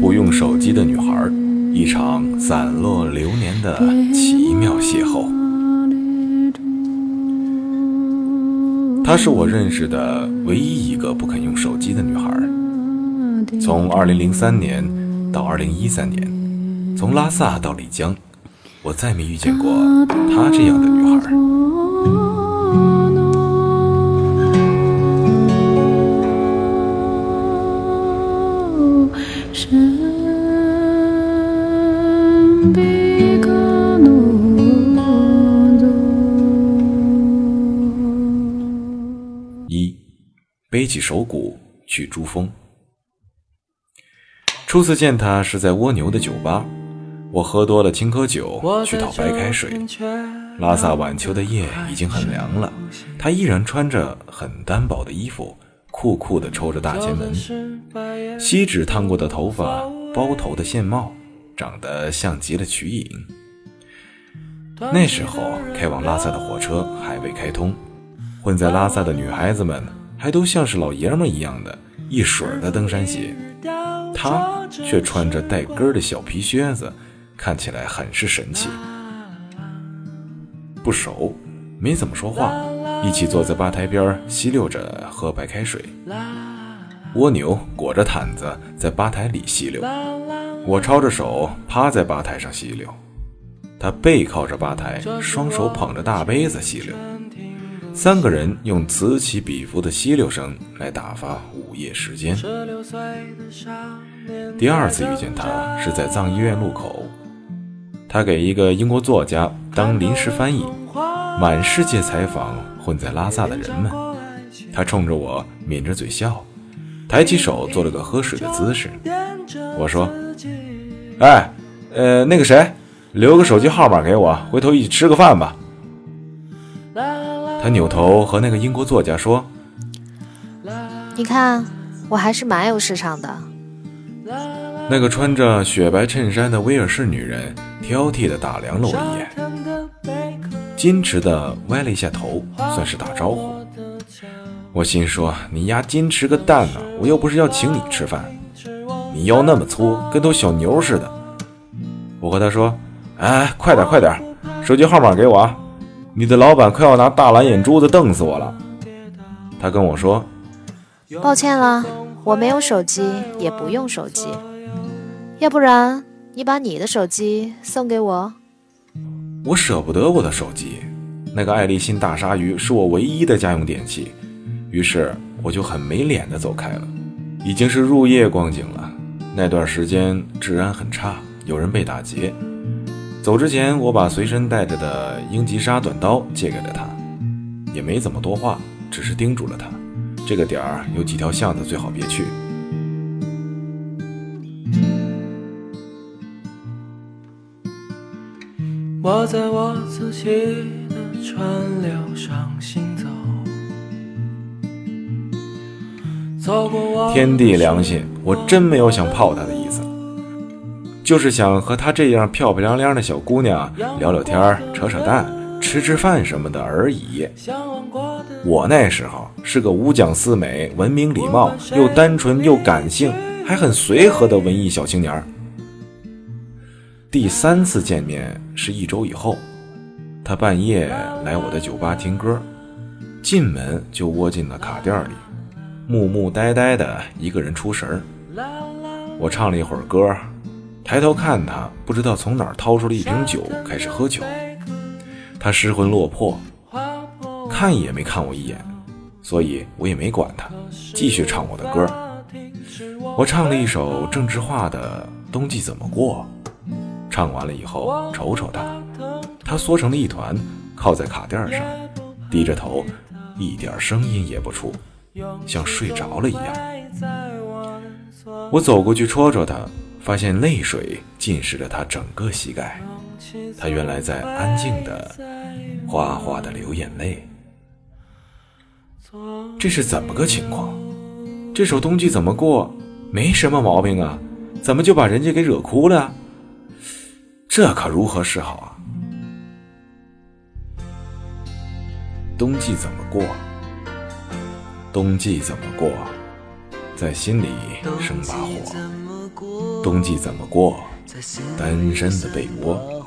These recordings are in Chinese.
不用手机的女孩，一场散落流年的奇妙邂逅。她是我认识的唯一一个不肯用手机的女孩。从2003年到2013年，从拉萨到丽江，我再没遇见过她这样的女孩。一，背起手鼓去珠峰。初次见他是在蜗牛的酒吧，我喝多了青稞酒去讨白开水。拉萨晚秋的夜已经很凉了，他依然穿着很单薄的衣服，酷酷地抽着大前门，锡纸烫过的头发，包头的线帽，长得像极了瞿颖。那时候开往拉萨的火车还未开通。混在拉萨的女孩子们还都像是老爷们一样的一水儿的登山鞋，他却穿着带跟儿的小皮靴子，看起来很是神奇。不熟，没怎么说话，一起坐在吧台边吸溜着喝白开水。蜗牛裹着毯子在吧台里吸溜，我抄着手趴在吧台上吸溜，他背靠着吧台，双手捧着大杯子吸溜。三个人用此起彼伏的吸溜声来打发午夜时间。第二次遇见他是在藏医院路口，他给一个英国作家当临时翻译，满世界采访混在拉萨的人们。他冲着我抿着嘴笑，抬起手做了个喝水的姿势。我说：“哎，呃，那个谁，留个手机号码给我，回头一起吃个饭吧。”他扭头和那个英国作家说：“你看，我还是蛮有市场的。”那个穿着雪白衬衫的威尔士女人挑剔地打量了我一眼，矜持地歪了一下头，算是打招呼。我心说：“你丫矜持个蛋呢！我又不是要请你吃饭，你腰那么粗，跟头小牛似的。”我和他说：“哎，快点快点，手机号码给我啊！”你的老板快要拿大蓝眼珠子瞪死我了。他跟我说：“抱歉了，我没有手机，也不用手机。要不然你把你的手机送给我。”我舍不得我的手机，那个爱立信大鲨鱼是我唯一的家用电器。于是我就很没脸的走开了。已经是入夜光景了，那段时间治安很差，有人被打劫。走之前，我把随身带着的英吉沙短刀借给了他，也没怎么多话，只是叮嘱了他，这个点儿有几条巷子最好别去。我在我自己的川流上行走，天地良心，我真没有想泡他的意思。就是想和她这样漂漂亮亮的小姑娘聊聊天、扯扯淡、吃吃饭什么的而已。我那时候是个五讲四美、文明礼貌、又单纯又感性、还很随和的文艺小青年。第三次见面是一周以后，他半夜来我的酒吧听歌，进门就窝进了卡垫里，木木呆呆的一个人出神。我唱了一会儿歌。抬头看他，不知道从哪儿掏出了一瓶酒，开始喝酒。他失魂落魄，看也没看我一眼，所以我也没管他，继续唱我的歌。我唱了一首郑智化的《冬季怎么过》，唱完了以后，瞅瞅他，他缩成了一团，靠在卡垫上，低着头，一点声音也不出，像睡着了一样。我走过去戳戳他。发现泪水浸湿了他整个膝盖，他原来在安静的、哗哗的流眼泪。这是怎么个情况？这首冬季怎么过？没什么毛病啊，怎么就把人家给惹哭了？这可如何是好啊？冬季怎么过冬季怎么过在心里生把火冬季怎么过？单身的被窝。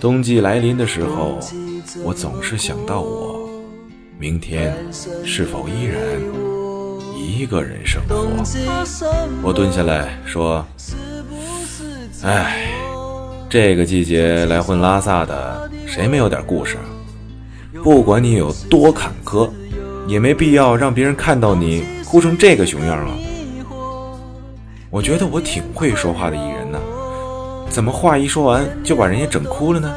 冬季来临的时候我总是想到我。明天是否依然一个人生活？我蹲下来说唉这个季节来混拉萨的，谁没有点故事？不管你有多坎坷，也没必要让别人看到你哭成这个熊样啊！”我觉得我挺会说话的艺人呢。怎么话一说完就把人家整哭了呢？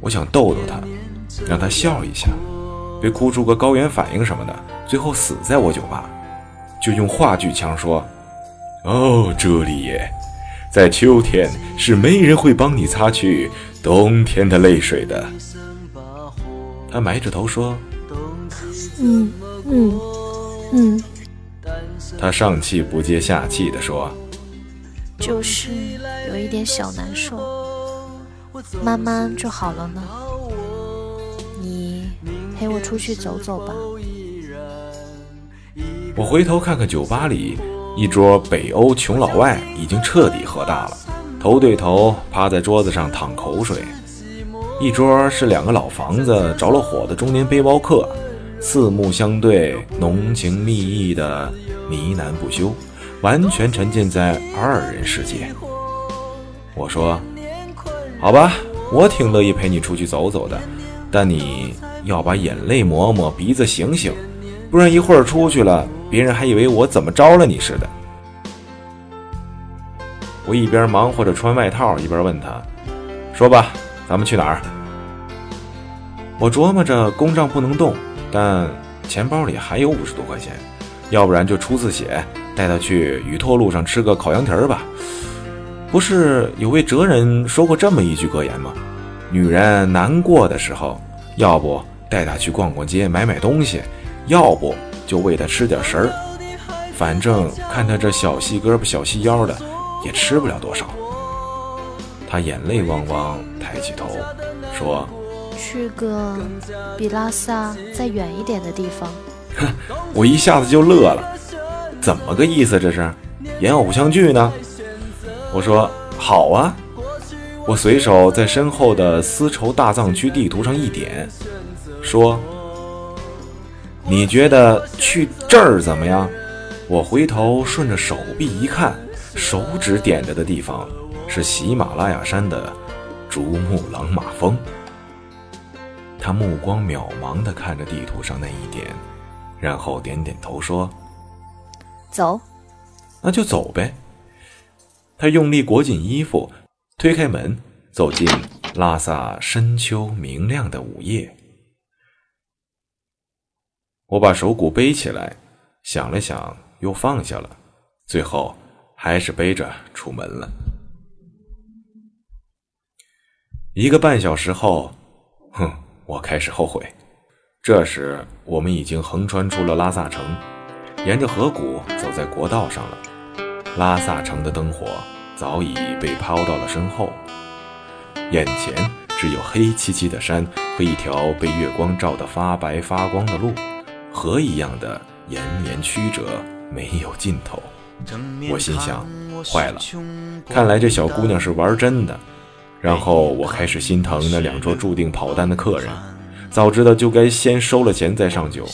我想逗逗他，让他笑一下，别哭出个高原反应什么的，最后死在我酒吧。就用话剧腔说：“哦，朱丽叶，在秋天是没人会帮你擦去冬天的泪水的。”他埋着头说：“嗯嗯嗯。”他上气不接下气地说。就是有一点小难受，慢慢就好了呢。你陪我出去走走吧。我回头看看酒吧里一桌北欧穷老外，已经彻底喝大了，头对头趴在桌子上淌口水；一桌是两个老房子着了火的中年背包客，四目相对，浓情蜜意的呢喃不休。完全沉浸在二人世界。我说：“好吧，我挺乐意陪你出去走走的，但你要把眼泪抹抹，鼻子醒醒，不然一会儿出去了，别人还以为我怎么着了你似的。”我一边忙活着穿外套，一边问他：“说吧，咱们去哪儿？”我琢磨着公账不能动，但钱包里还有五十多块钱，要不然就出次血。带他去雨托路上吃个烤羊蹄儿吧。不是有位哲人说过这么一句格言吗？女人难过的时候，要不带她去逛逛街买买东西，要不就喂他吃点食儿。反正看他这小细胳膊小细腰的，也吃不了多少。他眼泪汪汪，抬起头说：“去个比拉萨再远一点的地方。”哼，我一下子就乐了。怎么个意思？这是演偶像剧呢？我说好啊，我随手在身后的丝绸大藏区地图上一点，说：“你觉得去这儿怎么样？”我回头顺着手臂一看，手指点着的地方是喜马拉雅山的珠穆朗玛峰。他目光渺茫地看着地图上那一点，然后点点头说。走，那就走呗。他用力裹紧衣服，推开门，走进拉萨深秋明亮的午夜。我把手鼓背起来，想了想，又放下了，最后还是背着出门了。一个半小时后，哼，我开始后悔。这时，我们已经横穿出了拉萨城。沿着河谷走在国道上了，拉萨城的灯火早已被抛到了身后，眼前只有黑漆漆的山和一条被月光照得发白发光的路，河一样的延绵曲折，没有尽头。我心想，坏了，看来这小姑娘是玩真的。然后我开始心疼那两桌注定跑单的客人。早知道就该先收了钱再上酒。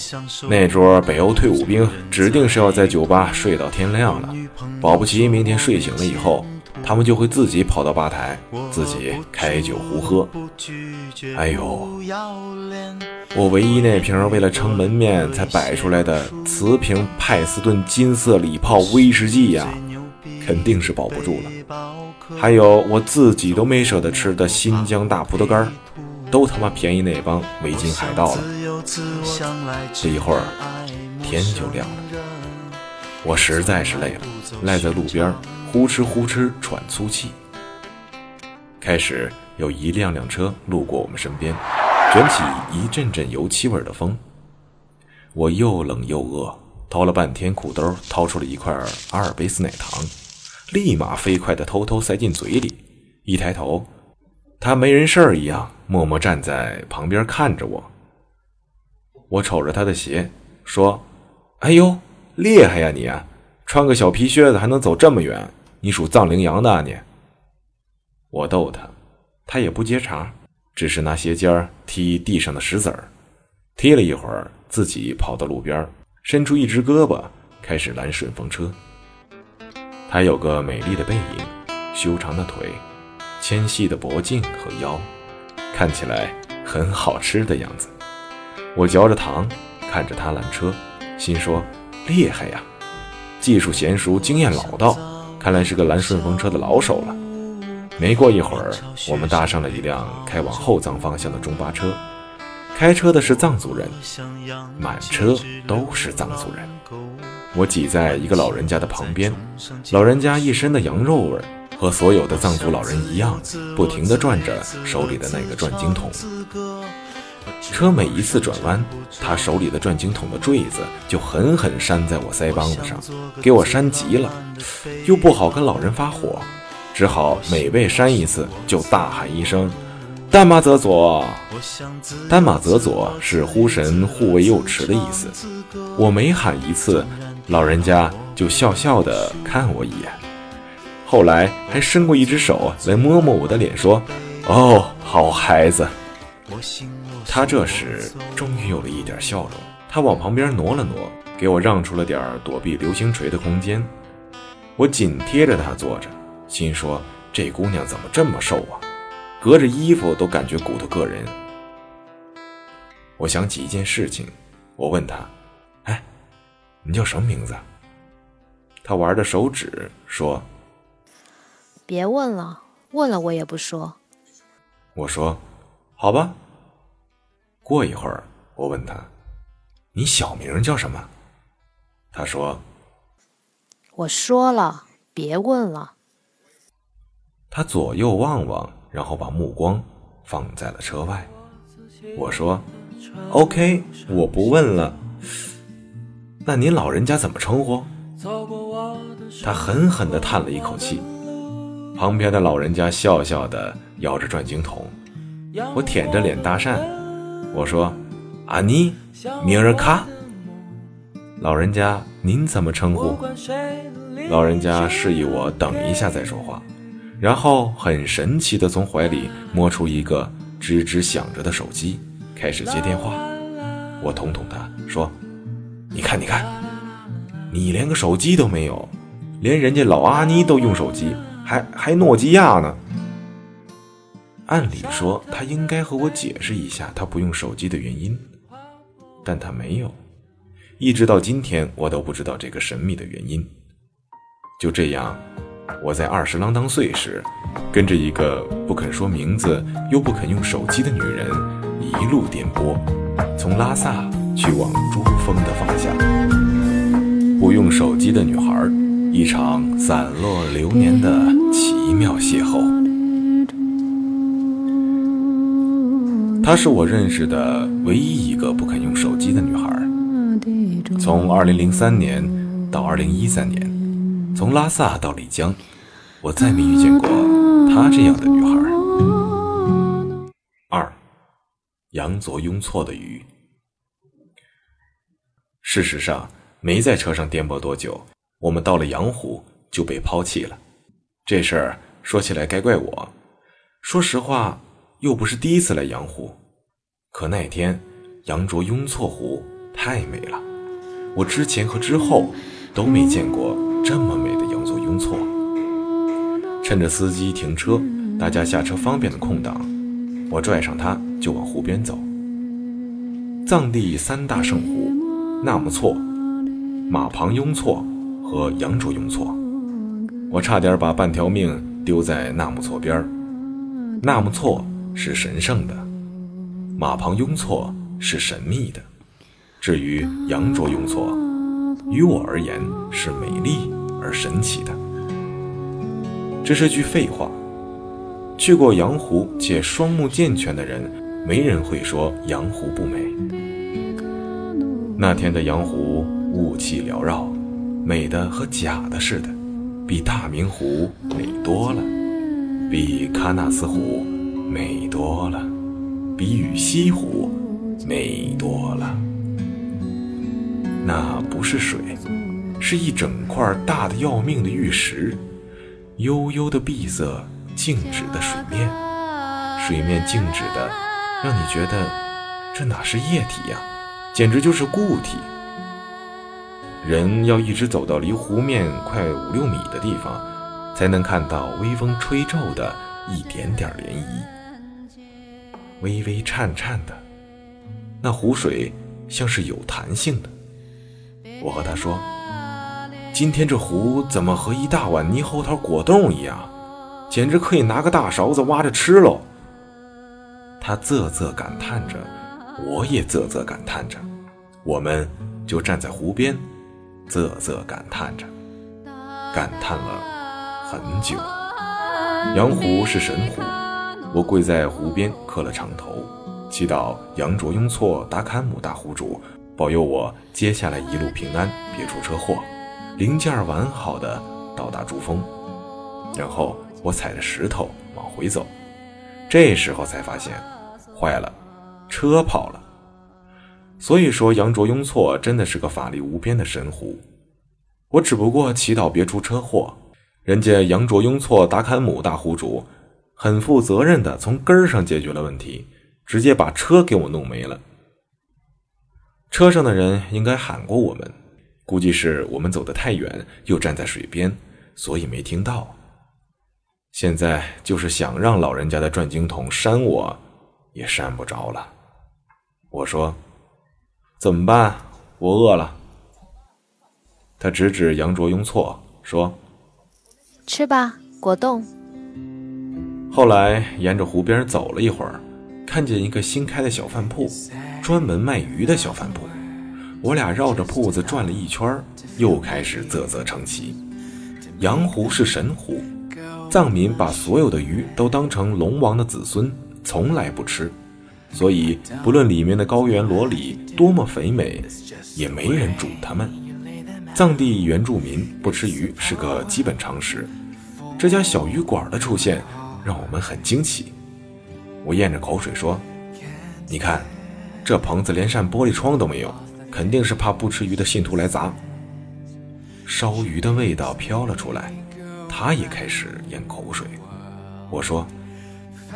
那桌北欧退伍兵指定是要在酒吧睡到天亮了，保不齐明天睡醒了以后，他们就会自己跑到吧台，自己开酒胡喝。哎呦，我唯一那瓶为了撑门面才摆出来的瓷瓶派斯顿金色礼炮威士忌呀，肯定是保不住了。还有我自己都没舍得吃的新疆大葡萄干。都他妈便宜那帮维京海盗了！这一会儿天就亮了，我实在是累了，赖在路边呼哧呼哧喘粗气。开始有一辆辆车路过我们身边，卷起一阵阵油漆味的风。我又冷又饿，掏了半天裤兜，掏出了一块阿尔卑斯奶糖，立马飞快地偷偷塞进嘴里。一抬头。他没人事儿一样，默默站在旁边看着我，我瞅着他的鞋，说：“哎呦，厉害呀你！穿个小皮靴子还能走这么远，你属藏羚羊的啊你？”我逗他，他也不接茬，只是拿鞋尖踢地上的石子儿。踢了一会儿，自己跑到路边，伸出一只胳膊，开始拦顺风车。他有个美丽的背影，修长的腿，纤细的脖颈和腰，看起来很好吃的样子。我嚼着糖，看着他拦车，心说厉害呀，技术娴熟，经验老道，看来是个拦顺风车的老手了。没过一会儿，我们搭上了一辆开往后藏方向的中巴车。开车的是藏族人，满车都是藏族人。我挤在一个老人家的旁边，老人家一身的羊肉味，和所有的藏族老人一样，不停地转着手里的那个转经筒。车每一次转弯，他手里的转经筒的坠子就狠狠扇在我腮帮子上，给我扇急了，又不好跟老人发火，只好每被扇一次就大喊一声。丹玛泽佐，丹玛泽佐是呼神护卫右池的意思。我每喊一次，老人家就笑笑的看我一眼，后来还伸过一只手来摸摸我的脸，说：“哦，好孩子。”他这时终于有了一点笑容，他往旁边挪了挪，给我让出了点躲避流星锤的空间。我紧贴着他坐着，心说：这姑娘怎么这么瘦啊？隔着衣服都感觉骨头硌人。我想起一件事情，我问他：“哎，你叫什么名字？”他玩着手指说：“别问了，问了我也不说。”我说：“好吧。”过一会儿，我问他：“你小名叫什么？”他说：“我说了，别问了。”他左右望望。然后把目光放在了车外。我说：“OK，我不问了。那您老人家怎么称呼？”他狠狠地叹了一口气。旁边的老人家笑笑的摇着转经筒。我舔着脸搭讪，我说：“阿尼，米尔卡。”老人家您怎么称呼？老人家示意我等一下再说话。然后很神奇的从怀里摸出一个吱吱响着的手机，开始接电话。我捅捅他说：“你看，你看，你连个手机都没有，连人家老阿妮都用手机，还还诺基亚呢。”按理说他应该和我解释一下他不用手机的原因，但他没有。一直到今天，我都不知道这个神秘的原因。就这样。我在二十啷当岁时，跟着一个不肯说名字又不肯用手机的女人一路颠簸，从拉萨去往珠峰的方向。不用手机的女孩，一场散落流年的奇妙邂逅。她是我认识的唯一一个不肯用手机的女孩。从二零零三年到二零一三年。从拉萨到丽江，我再没遇见过她这样的女孩。二，羊左雍措的鱼。事实上，没在车上颠簸多久，我们到了羊湖就被抛弃了。这事儿说起来该怪我。说实话，又不是第一次来羊湖，可那天羊卓雍措湖太美了，我之前和之后都没见过。这么美的羊卓雍措，趁着司机停车、大家下车方便的空档，我拽上他就往湖边走。藏地三大圣湖：纳木错、马旁雍措和羊卓雍措。我差点把半条命丢在纳木错边儿。纳木错是神圣的，马旁雍措是神秘的，至于羊卓雍措。于我而言是美丽而神奇的，这是句废话。去过羊湖且双目健全的人，没人会说羊湖不美。那天的羊湖雾气缭绕，美的和假的似的，比大明湖美多了，比喀纳斯湖美多了，比雨西湖美多了。那不是水，是一整块大的要命的玉石，悠悠的碧色，静止的水面，水面静止的，让你觉得这哪是液体呀，简直就是固体。人要一直走到离湖面快五六米的地方，才能看到微风吹皱的一点点涟漪，微微颤颤的。那湖水像是有弹性的。我和他说：“今天这湖怎么和一大碗猕猴桃果冻一样，简直可以拿个大勺子挖着吃喽。”他啧啧感叹着，我也啧啧感叹着，我们就站在湖边。啧啧感叹着，感叹了很久。羊湖是神湖，我跪在湖边磕了长头，祈祷杨卓雍措达坎姆大湖主保佑我接下来一路平安，别出车祸，零件完好的到达珠峰。然后我踩着石头往回走，这时候才发现，坏了，车跑了。所以说，杨卓雍措真的是个法力无边的神湖。我只不过祈祷别出车祸，人家杨卓雍措达坎姆大湖主很负责任的从根儿上解决了问题，直接把车给我弄没了。车上的人应该喊过我们，估计是我们走得太远，又站在水边，所以没听到。现在就是想让老人家的转经筒扇我，也扇不着了。我说。怎么办？我饿了。他指指杨卓雍措说：“吃吧，果冻。”后来沿着湖边走了一会儿，看见一个新开的小饭铺，专门卖鱼的小饭铺。我俩绕着铺子转了一圈，又开始啧啧称奇。羊湖是神湖，藏民把所有的鱼都当成龙王的子孙，从来不吃。所以，不论里面的高原萝莉多么肥美，也没人煮它们。藏地原住民不吃鱼是个基本常识。这家小鱼馆的出现让我们很惊奇。我咽着口水说：“你看，这棚子连扇玻璃窗都没有，肯定是怕不吃鱼的信徒来砸。”烧鱼的味道飘了出来，他也开始咽口水。我说：“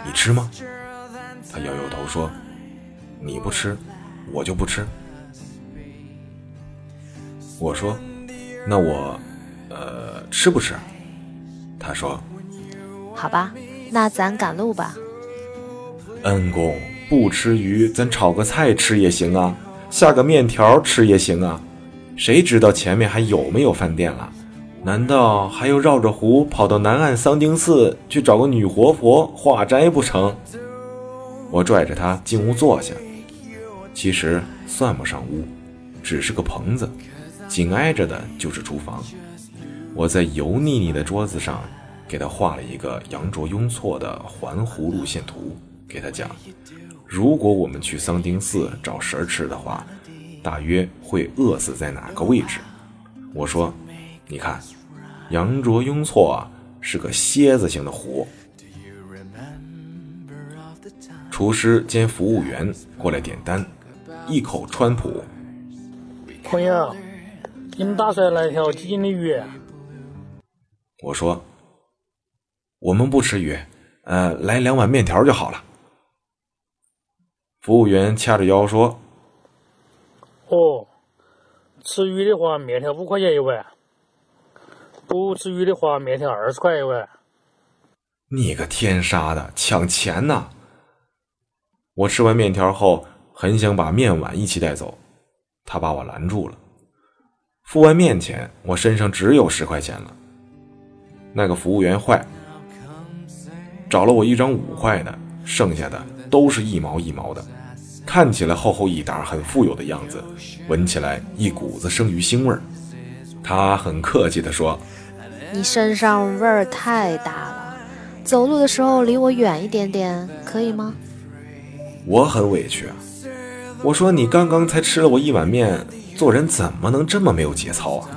你吃吗？”他摇摇头说：“你不吃，我就不吃。”我说：“那我，呃，吃不吃？”他说：“好吧，那咱赶路吧。”恩公不吃鱼，咱炒个菜吃也行啊，下个面条吃也行啊。谁知道前面还有没有饭店了？难道还要绕着湖跑到南岸桑丁寺去找个女活佛化斋不成？我拽着他进屋坐下，其实算不上屋，只是个棚子，紧挨着的就是厨房。我在油腻腻的桌子上给他画了一个羊卓雍措的环湖路线图，给他讲，如果我们去桑丁寺找食儿吃的话，大约会饿死在哪个位置。我说，你看，羊卓雍措啊是个蝎子形的湖。厨师兼服务员过来点单，一口川普。朋友，你们打算来条几斤的鱼？我说，我们不吃鱼，呃，来两碗面条就好了。服务员掐着腰说：“哦，吃鱼的话，面条五块钱一碗；不吃鱼的话，面条二十块一碗。”你个天杀的，抢钱呐！我吃完面条后，很想把面碗一起带走，他把我拦住了。付完面钱，我身上只有十块钱了。那个服务员坏，找了我一张五块的，剩下的都是一毛一毛的，看起来厚厚一沓，很富有的样子，闻起来一股子生鱼腥味儿。他很客气地说：“你身上味儿太大了，走路的时候离我远一点点，可以吗？”我很委屈啊！我说你刚刚才吃了我一碗面，做人怎么能这么没有节操啊？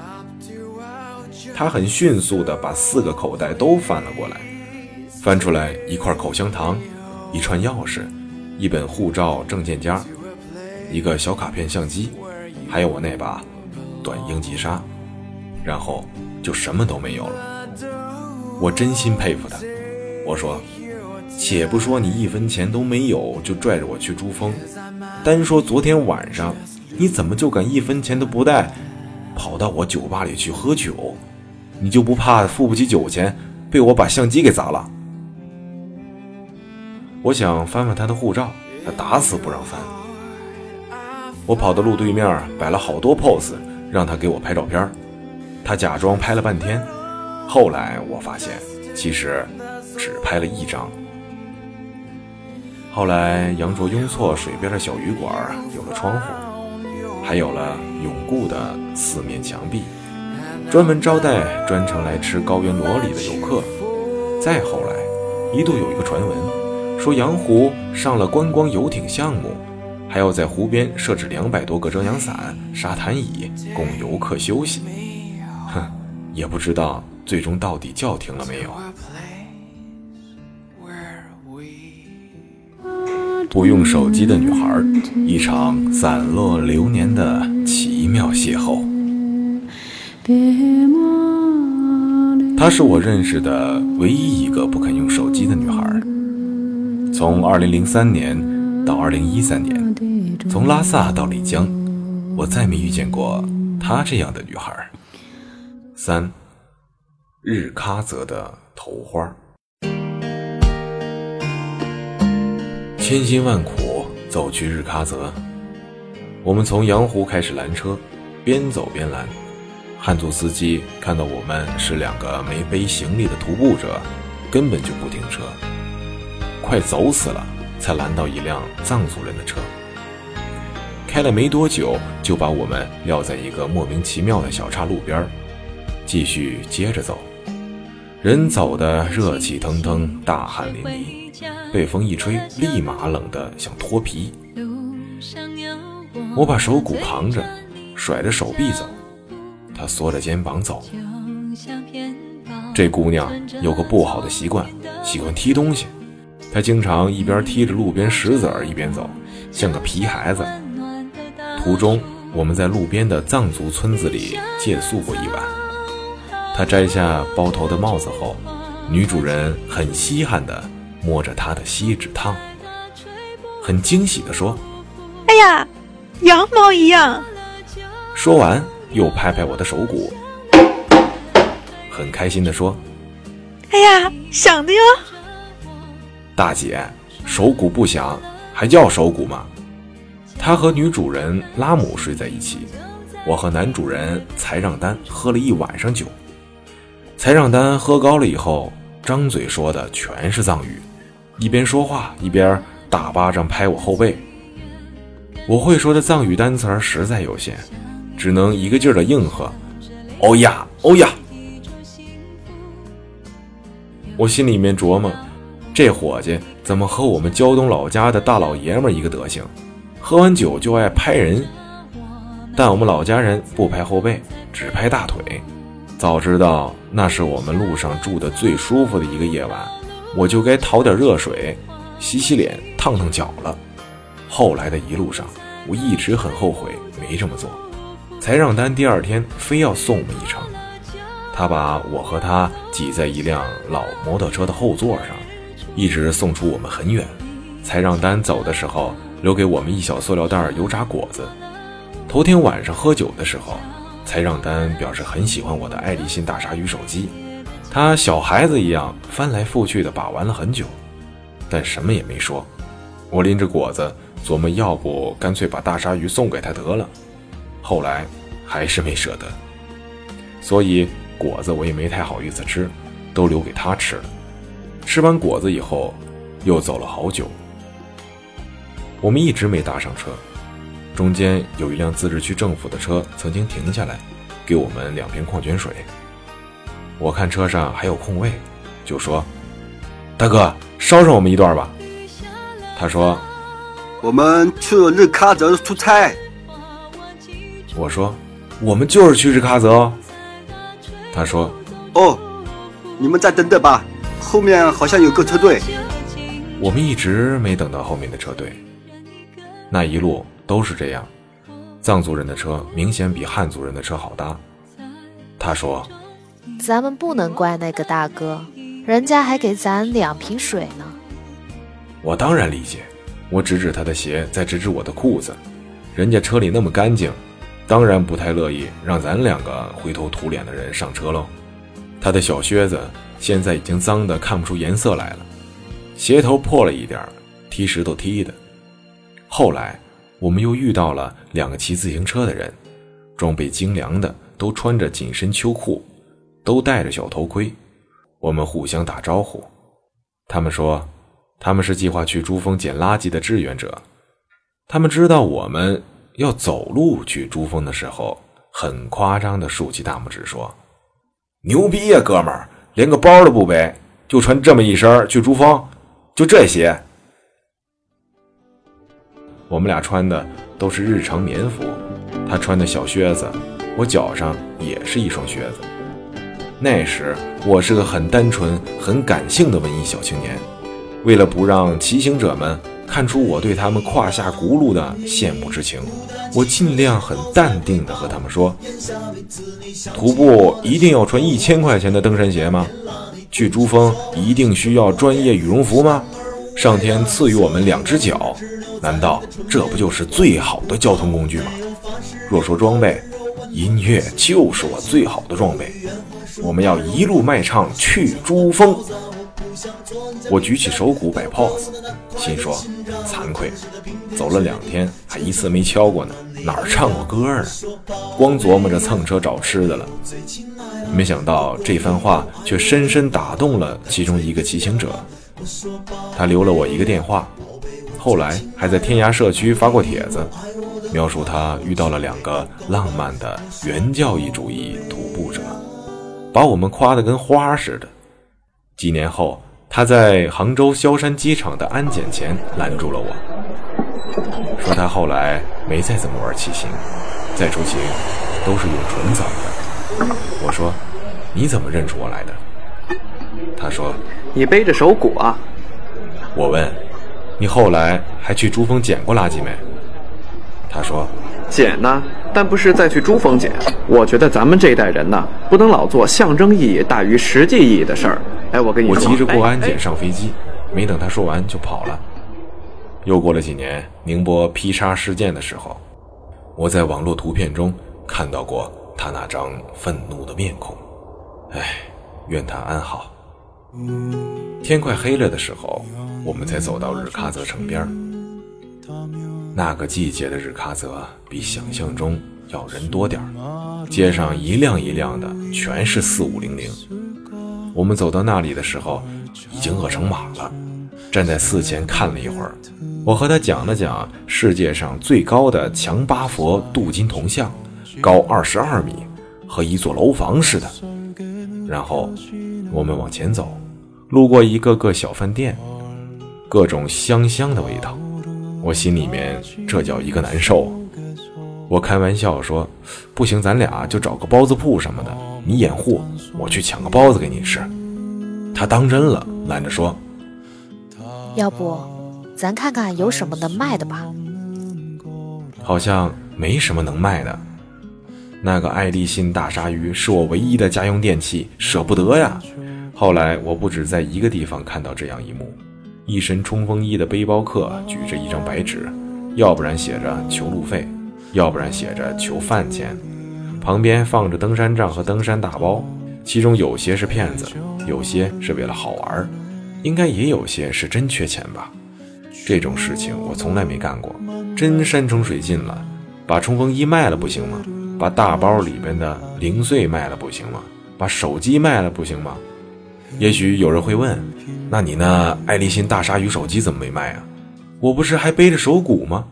他很迅速地把四个口袋都翻了过来，翻出来一块口香糖，一串钥匙，一本护照证件夹，一个小卡片相机，还有我那把短应急杀，然后就什么都没有了。我真心佩服他。我说，且不说你一分钱都没有就拽着我去珠峰，单说昨天晚上，你怎么就敢一分钱都不带，跑到我酒吧里去喝酒？你就不怕付不起酒钱，被我把相机给砸了？我想翻翻他的护照，他打死不让翻。我跑到路对面摆了好多 pose，让他给我拍照片。他假装拍了半天，后来我发现其实只拍了一张。后来羊卓雍措水边的小旅馆有了窗户，还有了永固的四面墙壁，专门招待专程来吃高原萝莉的游客。再后来，一度有一个传闻。说洋湖上了观光游艇项目，还要在湖边设置两百多个遮阳伞、沙滩椅供游客休息。哼，也不知道最终到底叫停了没有。不用手机的女孩，一场散落流年的奇妙邂逅。她是我认识的唯一一个不肯用手机的女孩。从二零零三年到二零一三年，从拉萨到丽江，我再没遇见过她这样的女孩。三，日喀则的头花，千辛万苦走去日喀则，我们从羊湖开始拦车，边走边拦。汉族司机看到我们是两个没背行李的徒步者，根本就不停车。快走死了，才拦到一辆藏族人的车。开了没多久，就把我们撂在一个莫名其妙的小岔路边儿继续接着走。人走的热气腾腾，大汗淋漓，被风一吹，立马冷得想脱皮。我把手鼓扛着，甩着手臂走，他缩着肩膀走。这姑娘有个不好的习惯，喜欢踢东西。他经常一边踢着路边石子儿一边走，像个皮孩子。途中，我们在路边的藏族村子里借宿过一晚。他摘下包头的帽子后，女主人很稀罕地摸着他的锡纸烫，很惊喜地说：“哎呀，羊毛一样。”说完又拍拍我的手骨，很开心地说：“哎呀，想的哟。”大姐，手鼓不响，还叫手鼓吗？他和女主人拉姆睡在一起，我和男主人才让丹喝了一晚上酒。才让丹喝高了以后，张嘴说的全是藏语，一边说话一边大巴掌拍我后背。我会说的藏语单词实在有限，只能一个劲儿的应和。欧呀，欧呀！我心里面琢磨。这伙计怎么和我们胶东老家的大老爷们一个德行？喝完酒就爱拍人，但我们老家人不拍后背，只拍大腿。早知道那是我们路上住的最舒服的一个夜晚，我就该淘点热水，洗洗脸，烫烫脚了。后来的一路上，我一直很后悔没这么做，才让丹第二天非要送我们一程。他把我和他挤在一辆老摩托车的后座上。一直送出我们很远，才让丹走的时候留给我们一小塑料袋油炸果子。头天晚上喝酒的时候，才让丹表示很喜欢我的爱立信大鲨鱼手机，他小孩子一样翻来覆去的把玩了很久，但什么也没说。我拎着果子琢磨，要不干脆把大鲨鱼送给他得了。后来还是没舍得，所以果子我也没太好意思吃，都留给他吃了。吃完果子以后，又走了好久。我们一直没搭上车，中间有一辆自治区政府的车曾经停下来，给我们两瓶矿泉水。我看车上还有空位，就说：“大哥，捎上我们一段吧。”他说：“我们去日喀则出差。”我说：“我们就是去日喀则。”哦。”他说：“哦，你们再等等吧。”后面好像有个车队，我们一直没等到后面的车队。那一路都是这样，藏族人的车明显比汉族人的车好搭。他说：“咱们不能怪那个大哥，人家还给咱两瓶水呢。”我当然理解，我指指他的鞋，再指指我的裤子。人家车里那么干净，当然不太乐意让咱两个灰头土脸的人上车喽。他的小靴子现在已经脏得看不出颜色来了，鞋头破了一点，踢石头踢的。后来我们又遇到了两个骑自行车的人，装备精良的，都穿着紧身秋裤，都戴着小头盔。我们互相打招呼，他们说。他们是计划去珠峰捡垃圾的志愿者，他们知道我们要走路去珠峰的时候，很夸张的竖起大拇指说：“牛逼呀，哥们儿，连个包都不背，就穿这么一身去珠峰，就这些。”我们俩穿的都是日常棉服，他穿的小靴子，我脚上也是一双靴子。那时我是个很单纯、很感性的文艺小青年。为了不让骑行者们看出我对他们胯下轱辘的羡慕之情，我尽量很淡定地和他们说：“徒步一定要穿一千块钱的登山鞋吗？去珠峰一定需要专业羽绒服吗？上天赐予我们两只脚，难道这不就是最好的交通工具吗？若说装备，音乐就是我最好的装备。我们要一路卖唱去珠峰。”我举起手鼓摆 pose，心说惭愧，走了两天还一次没敲过呢，哪儿唱过歌呢？光琢磨着蹭车找吃的了。没想到这番话却深深打动了其中一个骑行者，他留了我一个电话，后来还在天涯社区发过帖子，描述他遇到了两个浪漫的原教义主义徒步者，把我们夸得跟花似的。几年后。他在杭州萧山机场的安检前拦住了我，说他后来没再怎么玩骑行，再出行都是用纯走的。我说：“你怎么认出我来的？”他说：“你背着手鼓啊。”我问：“你后来还去珠峰捡过垃圾没？”他说：“捡呢，但不是再去珠峰捡。我觉得咱们这代人呢，不能老做象征意义大于实际意义的事儿。”哎，我跟你说，我急着过安检上飞机，没等他说完就跑了。又过了几年，宁波劈杀事件的时候，我在网络图片中看到过他那张愤怒的面孔。哎，愿他安好。天快黑了的时候，我们才走到日喀则城边那个季节的日喀则比想象中要人多点街上一辆一辆的全是四五零零。我们走到那里的时候，已经饿成马了。站在寺前看了一会儿，我和他讲了讲世界上最高的强巴佛镀金铜像，高二十二米，和一座楼房似的。然后我们往前走，路过一个个小饭店，各种香香的味道。我心里面这叫一个难受。我开玩笑说：“不行，咱俩就找个包子铺什么的。”你掩护，我去抢个包子给你吃。他当真了，拦着说：“要不，咱看看有什么能卖的吧。”好像没什么能卖的。那个爱立信大鲨鱼是我唯一的家用电器，舍不得呀。后来我不止在一个地方看到这样一幕：一身冲锋衣的背包客举着一张白纸，要不然写着求路费，要不然写着求饭钱。旁边放着登山杖和登山大包，其中有些是骗子，有些是为了好玩，应该也有些是真缺钱吧。这种事情我从来没干过。真山穷水尽了，把冲锋衣卖了不行吗？把大包里边的零碎卖了不行吗？把手机卖了不行吗？也许有人会问，那你那爱立信大鲨鱼手机怎么没卖啊？我不是还背着手鼓吗？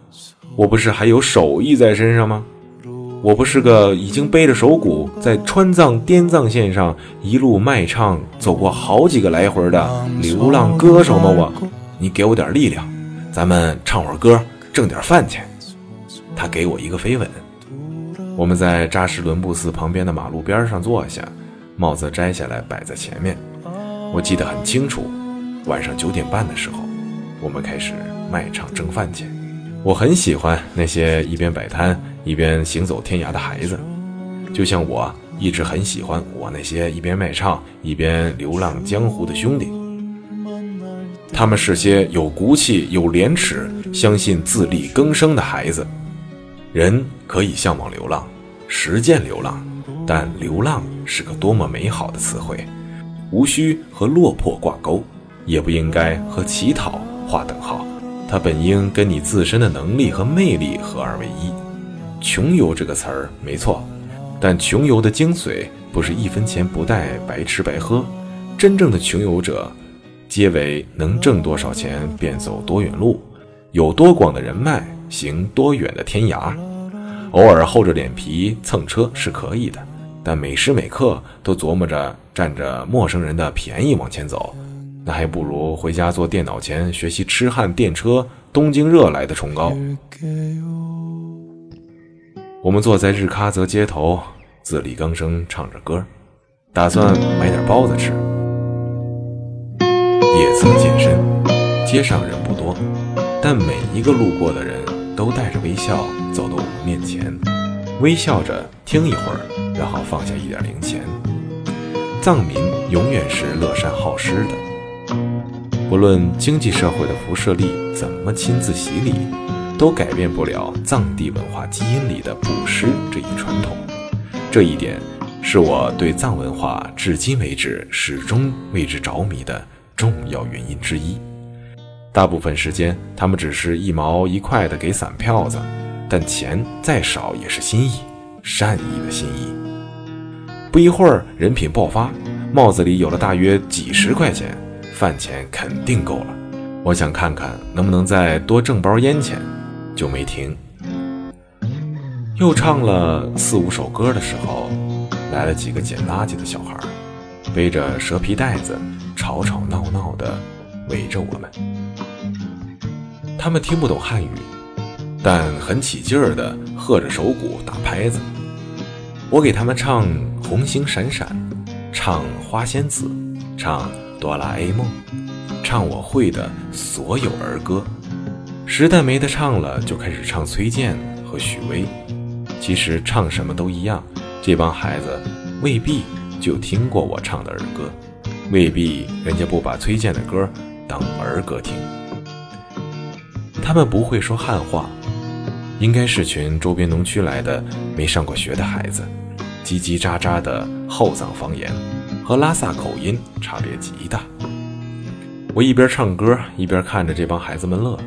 我不是还有手艺在身上吗？我不是个已经背着手鼓在川藏滇藏线上一路卖唱走过好几个来回的流浪歌手吗？我，你给我点力量，咱们唱会儿歌，挣点饭钱。他给我一个飞吻。我们在扎什伦布寺旁边的马路边上坐下，帽子摘下来摆在前面。我记得很清楚，晚上九点半的时候，我们开始卖唱挣饭钱。我很喜欢那些一边摆摊。一边行走天涯的孩子，就像我一直很喜欢我那些一边卖唱一边流浪江湖的兄弟。他们是些有骨气、有廉耻、相信自力更生的孩子。人可以向往流浪，实践流浪，但流浪是个多么美好的词汇，无需和落魄挂钩，也不应该和乞讨划等号。它本应跟你自身的能力和魅力合二为一。穷游这个词儿没错，但穷游的精髓不是一分钱不带白吃白喝，真正的穷游者，皆为能挣多少钱便走多远路，有多广的人脉行多远的天涯。偶尔厚着脸皮蹭车是可以的，但每时每刻都琢磨着占着陌生人的便宜往前走，那还不如回家坐电脑前学习痴汉电车东京热来的崇高。我们坐在日喀则街头，自力更生，唱着歌，打算买点包子吃。夜色渐深，街上人不多，但每一个路过的人都带着微笑走到我们面前，微笑着听一会儿，然后放下一点零钱。藏民永远是乐善好施的，不论经济社会的辐射力怎么亲自洗礼。都改变不了藏地文化基因里的布施这一传统，这一点是我对藏文化至今为止始终为之着迷的重要原因之一。大部分时间，他们只是一毛一块的给散票子，但钱再少也是心意，善意的心意。不一会儿，人品爆发，帽子里有了大约几十块钱，饭钱肯定够了。我想看看能不能再多挣包烟钱。就没停，又唱了四五首歌的时候，来了几个捡垃圾的小孩，背着蛇皮袋子，吵吵闹闹的围着我们。他们听不懂汉语，但很起劲儿的喝着手鼓打拍子。我给他们唱《红星闪闪》，唱《花仙子》，唱《哆啦 A 梦》，唱我会的所有儿歌。实在没得唱了，就开始唱崔健和许巍。其实唱什么都一样，这帮孩子未必就听过我唱的儿歌，未必人家不把崔健的歌当儿歌听。他们不会说汉话，应该是群周边农区来的没上过学的孩子，叽叽喳喳的后藏方言和拉萨口音差别极大。我一边唱歌一边看着这帮孩子们乐。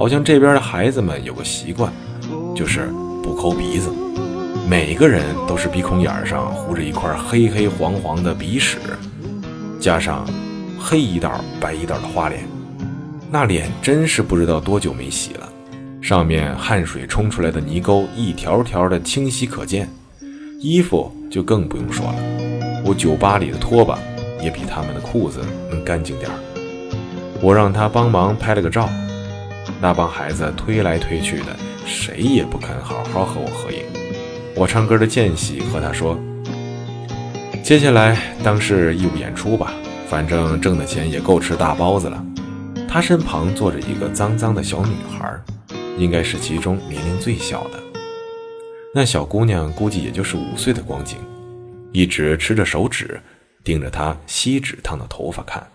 好像这边的孩子们有个习惯，就是不抠鼻子，每个人都是鼻孔眼上糊着一块黑黑黄黄的鼻屎，加上黑一道白一道的花脸，那脸真是不知道多久没洗了，上面汗水冲出来的泥沟一条条的清晰可见，衣服就更不用说了，我酒吧里的拖把也比他们的裤子能干净点儿，我让他帮忙拍了个照。那帮孩子推来推去的，谁也不肯好好和我合影。我唱歌的间隙和他说：“接下来当是义务演出吧，反正挣的钱也够吃大包子了。”他身旁坐着一个脏脏的小女孩，应该是其中年龄最小的。那小姑娘估计也就是五岁的光景，一直吃着手指，盯着他锡纸烫的头发看。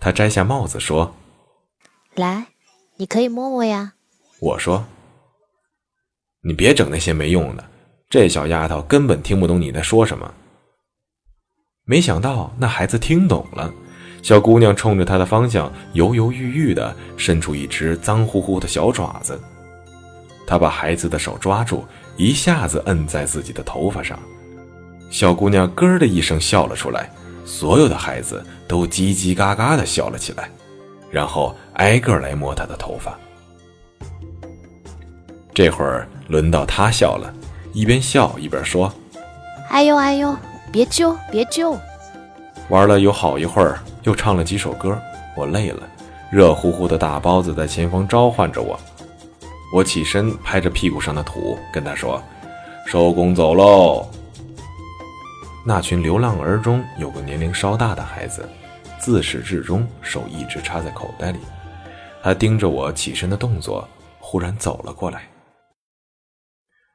他摘下帽子说：“来。”你可以摸摸呀，我说。你别整那些没用的，这小丫头根本听不懂你在说什么。没想到那孩子听懂了，小姑娘冲着他的方向犹犹豫豫的伸出一只脏乎乎的小爪子，他把孩子的手抓住，一下子摁在自己的头发上，小姑娘咯的一声笑了出来，所有的孩子都叽叽嘎嘎的笑了起来。然后挨个来摸他的头发。这会儿轮到他笑了，一边笑一边说：“哎呦哎呦，别揪别揪！”玩了有好一会儿，又唱了几首歌，我累了，热乎乎的大包子在前方召唤着我。我起身拍着屁股上的土，跟他说：“收工走喽。”那群流浪儿中有个年龄稍大的孩子。自始至终，手一直插在口袋里。他盯着我起身的动作，忽然走了过来。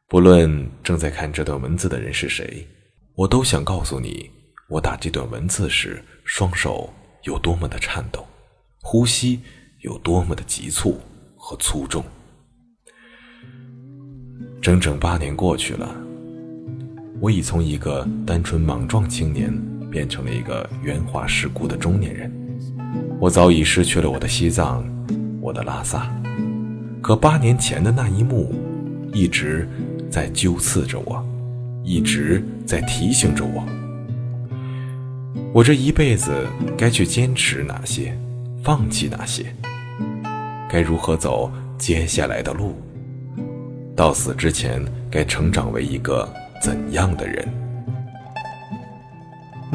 不论正在看这段文字的人是谁，我都想告诉你，我打这段文字时，双手有多么的颤抖，呼吸有多么的急促和粗重。整整八年过去了，我已从一个单纯莽撞青年变成了一个圆滑世故的中年人。我早已失去了我的西藏，我的拉萨，可八年前的那一幕，一直。在揪刺着我，一直在提醒着我：我这一辈子该去坚持哪些，放弃哪些，该如何走接下来的路？到死之前该成长为一个怎样的人？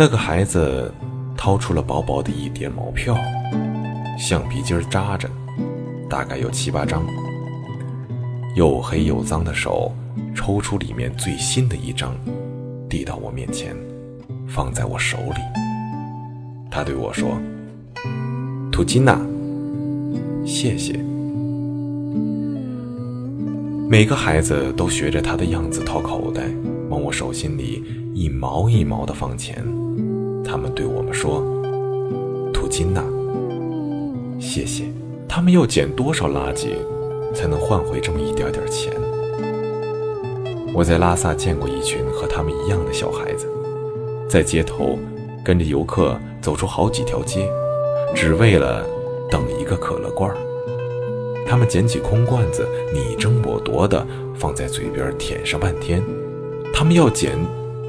那个孩子掏出了薄薄的一叠毛票，橡皮筋扎着，大概有七八张，又黑又脏的手。抽出里面最新的一张，递到我面前，放在我手里。他对我说：“图金娜，谢谢。”每个孩子都学着他的样子掏口袋，往我手心里一毛一毛的放钱。他们对我们说：“土金娜，谢谢。”他们要捡多少垃圾，才能换回这么一点点钱？我在拉萨见过一群和他们一样的小孩子，在街头跟着游客走出好几条街，只为了等一个可乐罐儿。他们捡起空罐子，你争我夺的放在嘴边舔上半天。他们要捡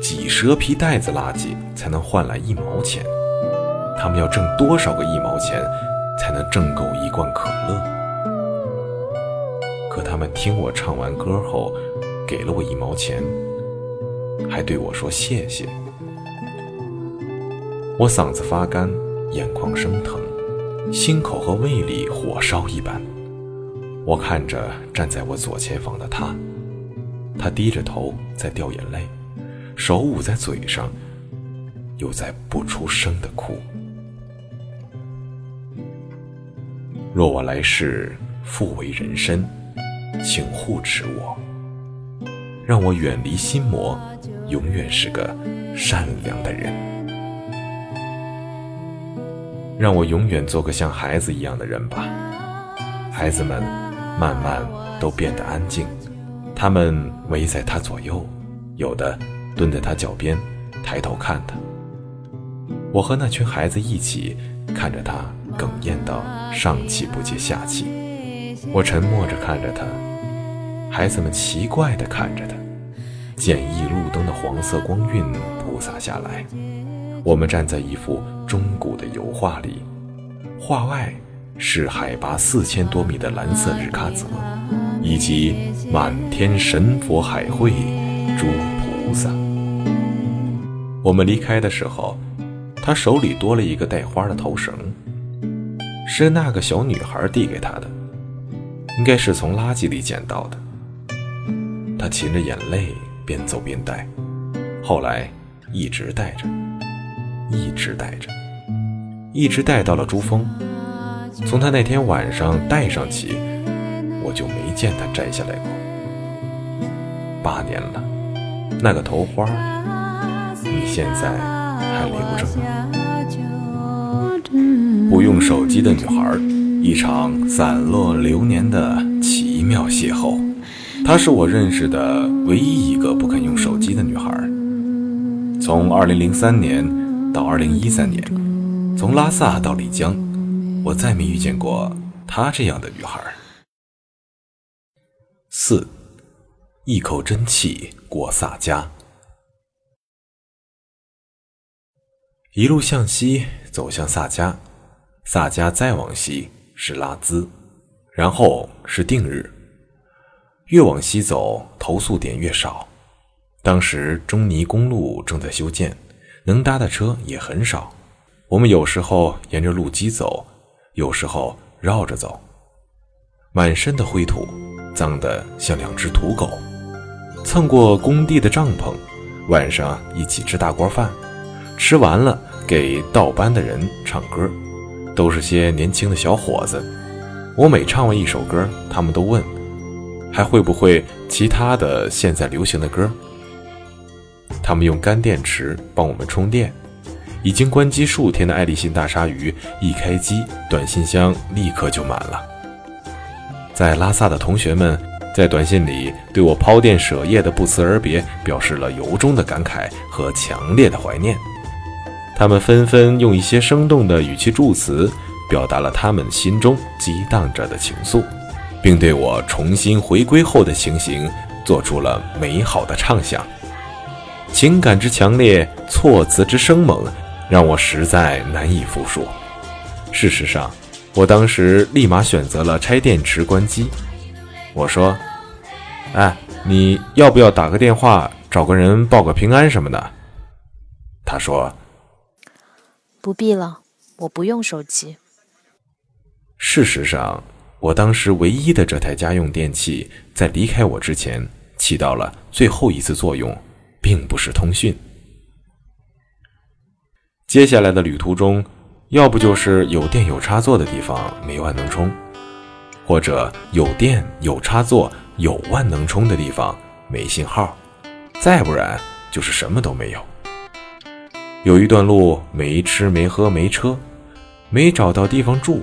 几蛇皮袋子垃圾才能换来一毛钱。他们要挣多少个一毛钱才能挣够一罐可乐？可他们听我唱完歌后。给了我一毛钱，还对我说谢谢。我嗓子发干，眼眶生疼，心口和胃里火烧一般。我看着站在我左前方的他，他低着头在掉眼泪，手捂在嘴上，又在不出声的哭。若我来世复为人身，请护持我。让我远离心魔，永远是个善良的人。让我永远做个像孩子一样的人吧。孩子们慢慢都变得安静，他们围在他左右，有的蹲在他脚边，抬头看他。我和那群孩子一起看着他哽咽到上气不接下气，我沉默着看着他。孩子们奇怪地看着他，简易路灯的黄色光晕铺洒下来。我们站在一幅中古的油画里，画外是海拔四千多米的蓝色日喀则，以及满天神佛海会、诸菩萨。我们离开的时候，他手里多了一个带花的头绳，是那个小女孩递给他的，应该是从垃圾里捡到的。他噙着眼泪，边走边戴，后来一直戴着，一直戴着，一直戴到了珠峰。从他那天晚上戴上起，我就没见他摘下来过。八年了，那个头花，你现在还留着吗？不用手机的女孩，一场散落流年的奇妙邂逅。她是我认识的唯一一个不肯用手机的女孩。从2003年到2013年，从拉萨到丽江，我再没遇见过她这样的女孩。四，一口真气过萨迦，一路向西走向萨迦，萨迦再往西是拉孜，然后是定日。越往西走，投诉点越少。当时中尼公路正在修建，能搭的车也很少。我们有时候沿着路基走，有时候绕着走。满身的灰土，脏得像两只土狗。蹭过工地的帐篷，晚上一起吃大锅饭，吃完了给倒班的人唱歌，都是些年轻的小伙子。我每唱完一首歌，他们都问。还会不会其他的现在流行的歌？他们用干电池帮我们充电。已经关机数天的爱立信大鲨鱼一开机，短信箱立刻就满了。在拉萨的同学们在短信里对我抛电舍业的不辞而别表示了由衷的感慨和强烈的怀念。他们纷纷用一些生动的语气助词，表达了他们心中激荡着的情愫，并对我重新回归后的情形做出了美好的畅想。情感之强烈，措辞之生猛。让我实在难以服输。事实上，我当时立马选择了拆电池关机。我说：“哎，你要不要打个电话找个人报个平安什么的？”他说：“不必了，我不用手机。”事实上，我当时唯一的这台家用电器在离开我之前起到了最后一次作用，并不是通讯。接下来的旅途中，要不就是有电有插座的地方没万能充，或者有电有插座有万能充的地方没信号，再不然就是什么都没有。有一段路没吃没喝没车，没找到地方住，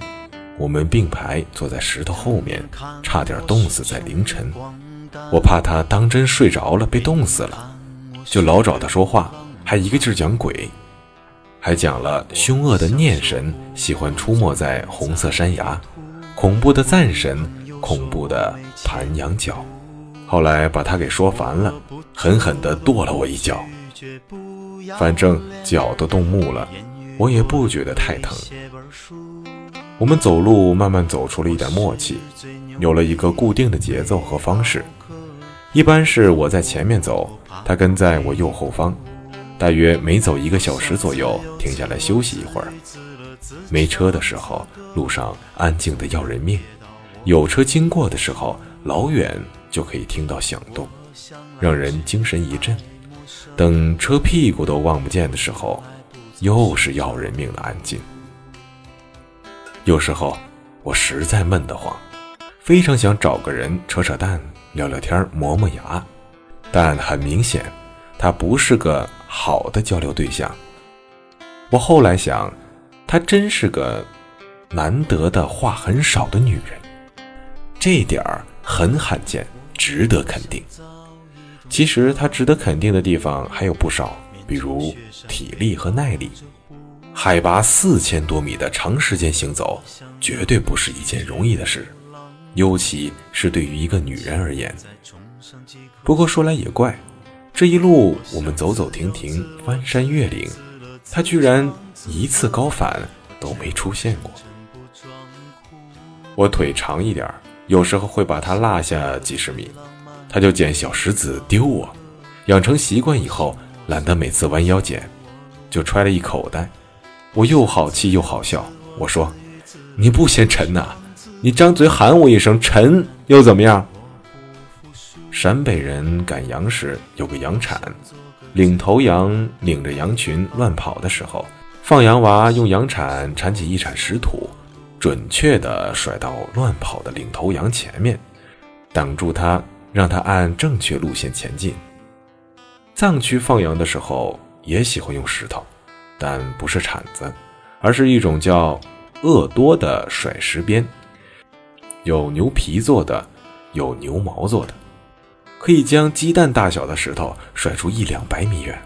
我们并排坐在石头后面，差点冻死在凌晨。我怕他当真睡着了被冻死了，就老找他说话，还一个劲儿讲鬼。还讲了凶恶的念神喜欢出没在红色山崖，恐怖的赞神，恐怖的盘羊角。后来把他给说烦了，狠狠地跺了我一脚。反正脚都冻木了，我也不觉得太疼。我们走路慢慢走出了一点默契，有了一个固定的节奏和方式。一般是我在前面走，他跟在我右后方。大约每走一个小时左右，停下来休息一会儿。没车的时候，路上安静的要人命；有车经过的时候，老远就可以听到响动，让人精神一振。等车屁股都望不见的时候，又是要人命的安静。有时候我实在闷得慌，非常想找个人扯扯淡、聊聊天、磨磨牙，但很明显，他不是个。好的交流对象。我后来想，她真是个难得的话很少的女人，这点儿很罕见，值得肯定。其实她值得肯定的地方还有不少，比如体力和耐力。海拔四千多米的长时间行走，绝对不是一件容易的事，尤其是对于一个女人而言。不过说来也怪。这一路我们走走停停，翻山越岭，他居然一次高反都没出现过。我腿长一点，有时候会把他落下几十米，他就捡小石子丢我。养成习惯以后，懒得每次弯腰捡，就揣了一口袋。我又好气又好笑，我说：“你不嫌沉呐？你张嘴喊我一声沉又怎么样？”陕北人赶羊时有个羊铲，领头羊领着羊群乱跑的时候，放羊娃用羊铲铲起一铲石土，准确地甩到乱跑的领头羊前面，挡住它，让他按正确路线前进。藏区放羊的时候也喜欢用石头，但不是铲子，而是一种叫鄂多的甩石鞭，有牛皮做的，有牛毛做的。可以将鸡蛋大小的石头甩出一两百米远，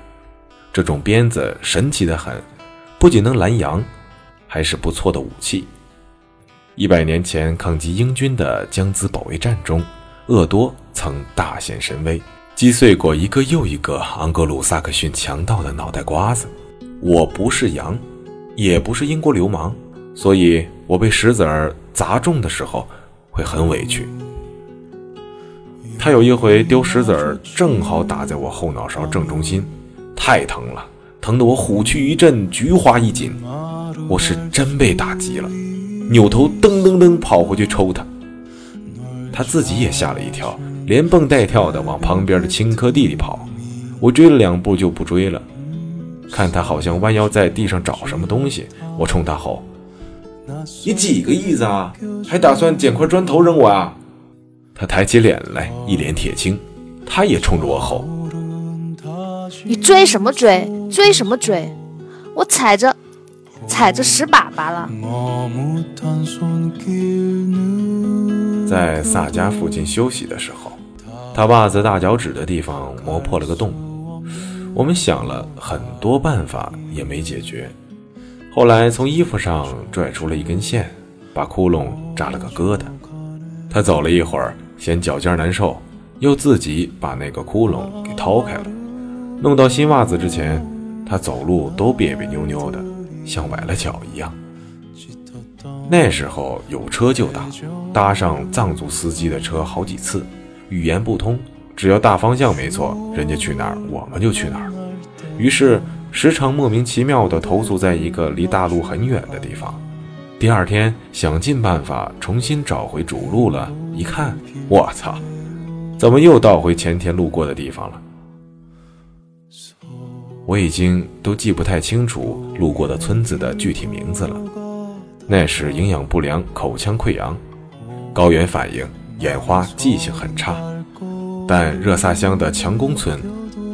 这种鞭子神奇的很，不仅能拦羊，还是不错的武器。一百年前抗击英军的江孜保卫战中，鄂多曾大显神威，击碎过一个又一个昂格鲁萨克逊强盗的脑袋瓜子。我不是羊，也不是英国流氓，所以我被石子儿砸中的时候会很委屈。他有一回丢石子儿，正好打在我后脑勺正中心，太疼了，疼得我虎躯一震，菊花一紧。我是真被打击了，扭头噔噔噔跑回去抽他。他自己也吓了一跳，连蹦带跳的往旁边的青稞地里跑。我追了两步就不追了，看他好像弯腰在地上找什么东西，我冲他吼：“你几个意思啊？还打算捡块砖头扔我啊？”他抬起脸来，一脸铁青，他也冲着我吼：“你追什么追？追什么追？我踩着踩着屎粑粑了！”在萨家附近休息的时候，他袜子大脚趾的地方磨破了个洞。我们想了很多办法，也没解决。后来从衣服上拽出了一根线，把窟窿扎了个疙瘩。他走了一会儿，嫌脚尖难受，又自己把那个窟窿给掏开了。弄到新袜子之前，他走路都别别扭扭的，像崴了脚一样。那时候有车就打，搭上藏族司机的车好几次，语言不通，只要大方向没错，人家去哪儿我们就去哪儿。于是时常莫名其妙地投宿在一个离大陆很远的地方。第二天想尽办法重新找回主路了，一看，我操，怎么又倒回前天路过的地方了？我已经都记不太清楚路过的村子的具体名字了。那时营养不良，口腔溃疡，高原反应，眼花，记性很差。但热萨乡的强公村，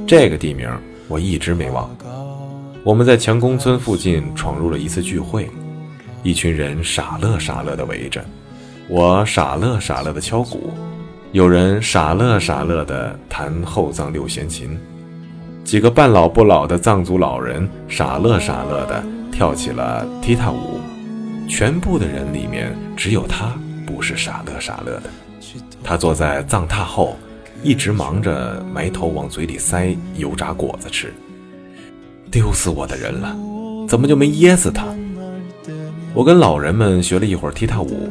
这个地名我一直没忘。我们在强公村附近闯入了一次聚会，一群人傻乐傻乐地围着，我傻乐傻乐地敲鼓，有人傻乐傻乐地弹后藏六弦琴，几个半老不老的藏族老人傻乐傻乐地跳起了踢踏舞。全部的人里面，只有他不是傻乐傻乐的。他坐在藏榻后，一直忙着埋头往嘴里塞油炸果子吃。丢死我的人了，怎么就没噎死他？我跟老人们学了一会儿踢踏舞，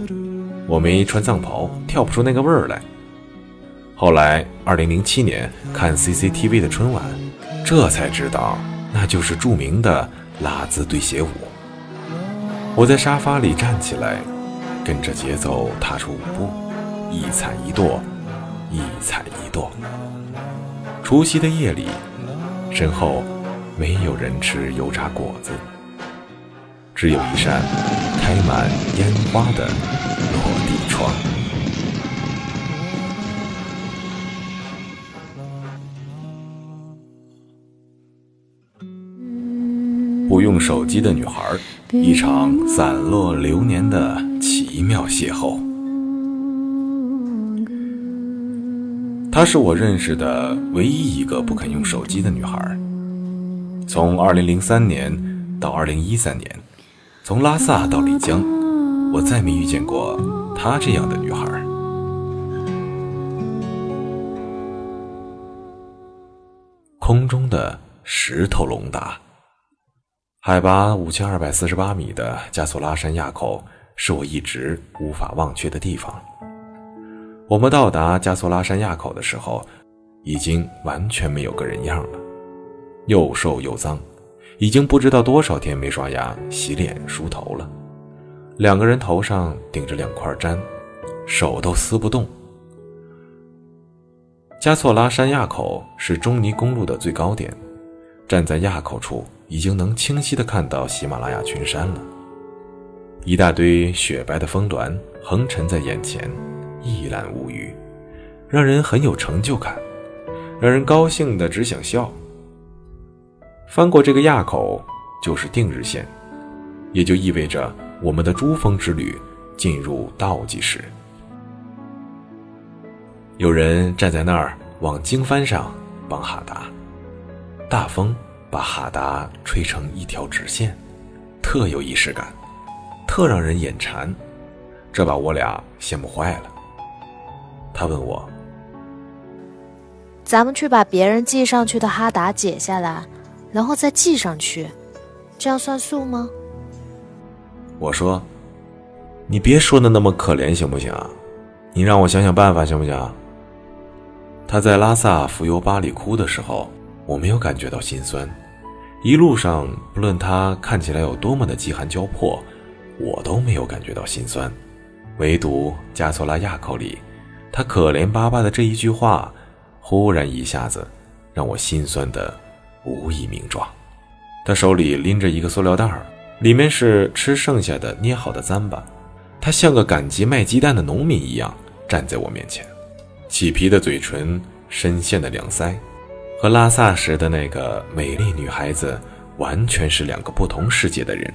我没穿藏袍，跳不出那个味儿来。后来，二零零七年看 CCTV 的春晚，这才知道那就是著名的拉兹对鞋舞。我在沙发里站起来，跟着节奏踏出舞步，一踩一跺，一踩一跺。除夕的夜里，身后没有人吃油炸果子，只有一扇开满烟花的落地窗。不用手机的女孩，一场散落流年的奇妙邂逅。她是我认识的唯一一个不肯用手机的女孩。从2003年到2013年，从拉萨到丽江，我再没遇见过她这样的女孩。空中的石头龙达。海拔五千二百四十八米的加索拉山垭口是我一直无法忘却的地方。我们到达加索拉山垭口的时候，已经完全没有个人样了，又瘦又脏，已经不知道多少天没刷牙、洗脸、梳头了。两个人头上顶着两块毡，手都撕不动。加措拉山垭口是中尼公路的最高点，站在垭口处。已经能清晰地看到喜马拉雅群山了，一大堆雪白的峰峦横陈在眼前，一览无余，让人很有成就感，让人高兴的只想笑。翻过这个垭口就是定日线，也就意味着我们的珠峰之旅进入倒计时。有人站在那儿往经幡上绑哈达，大风。把哈达吹成一条直线，特有仪式感，特让人眼馋，这把我俩羡慕坏了。他问我：“咱们去把别人系上去的哈达解下来，然后再系上去，这样算数吗？”我说：“你别说的那么可怜行不行？你让我想想办法行不行？”他在拉萨浮游巴里哭的时候，我没有感觉到心酸。一路上，不论他看起来有多么的饥寒交迫，我都没有感觉到心酸。唯独加索拉亚口里，他可怜巴巴的这一句话，忽然一下子让我心酸的无以名状。他手里拎着一个塑料袋儿，里面是吃剩下的捏好的糌粑。他像个赶集卖鸡蛋的农民一样站在我面前。起皮的嘴唇，深陷的两腮，和拉萨时的那个美丽女孩子完全是两个不同世界的人。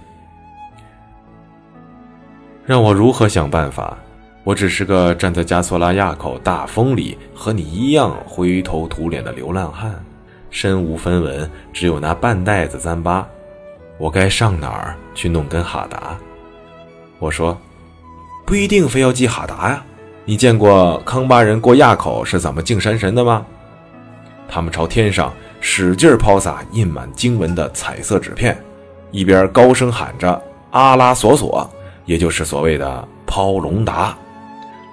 让我如何想办法？我只是个站在加索拉垭口大风里和你一样灰头土脸的流浪汉，身无分文，只有那半袋子糌粑。我该上哪儿去弄根哈达？我说，不一定非要系哈达呀。你见过康巴人过垭口是怎么敬山神的吗？他们朝天上使劲抛洒印满经文的彩色纸片，一边高声喊着阿拉索索。也就是所谓的抛龙达，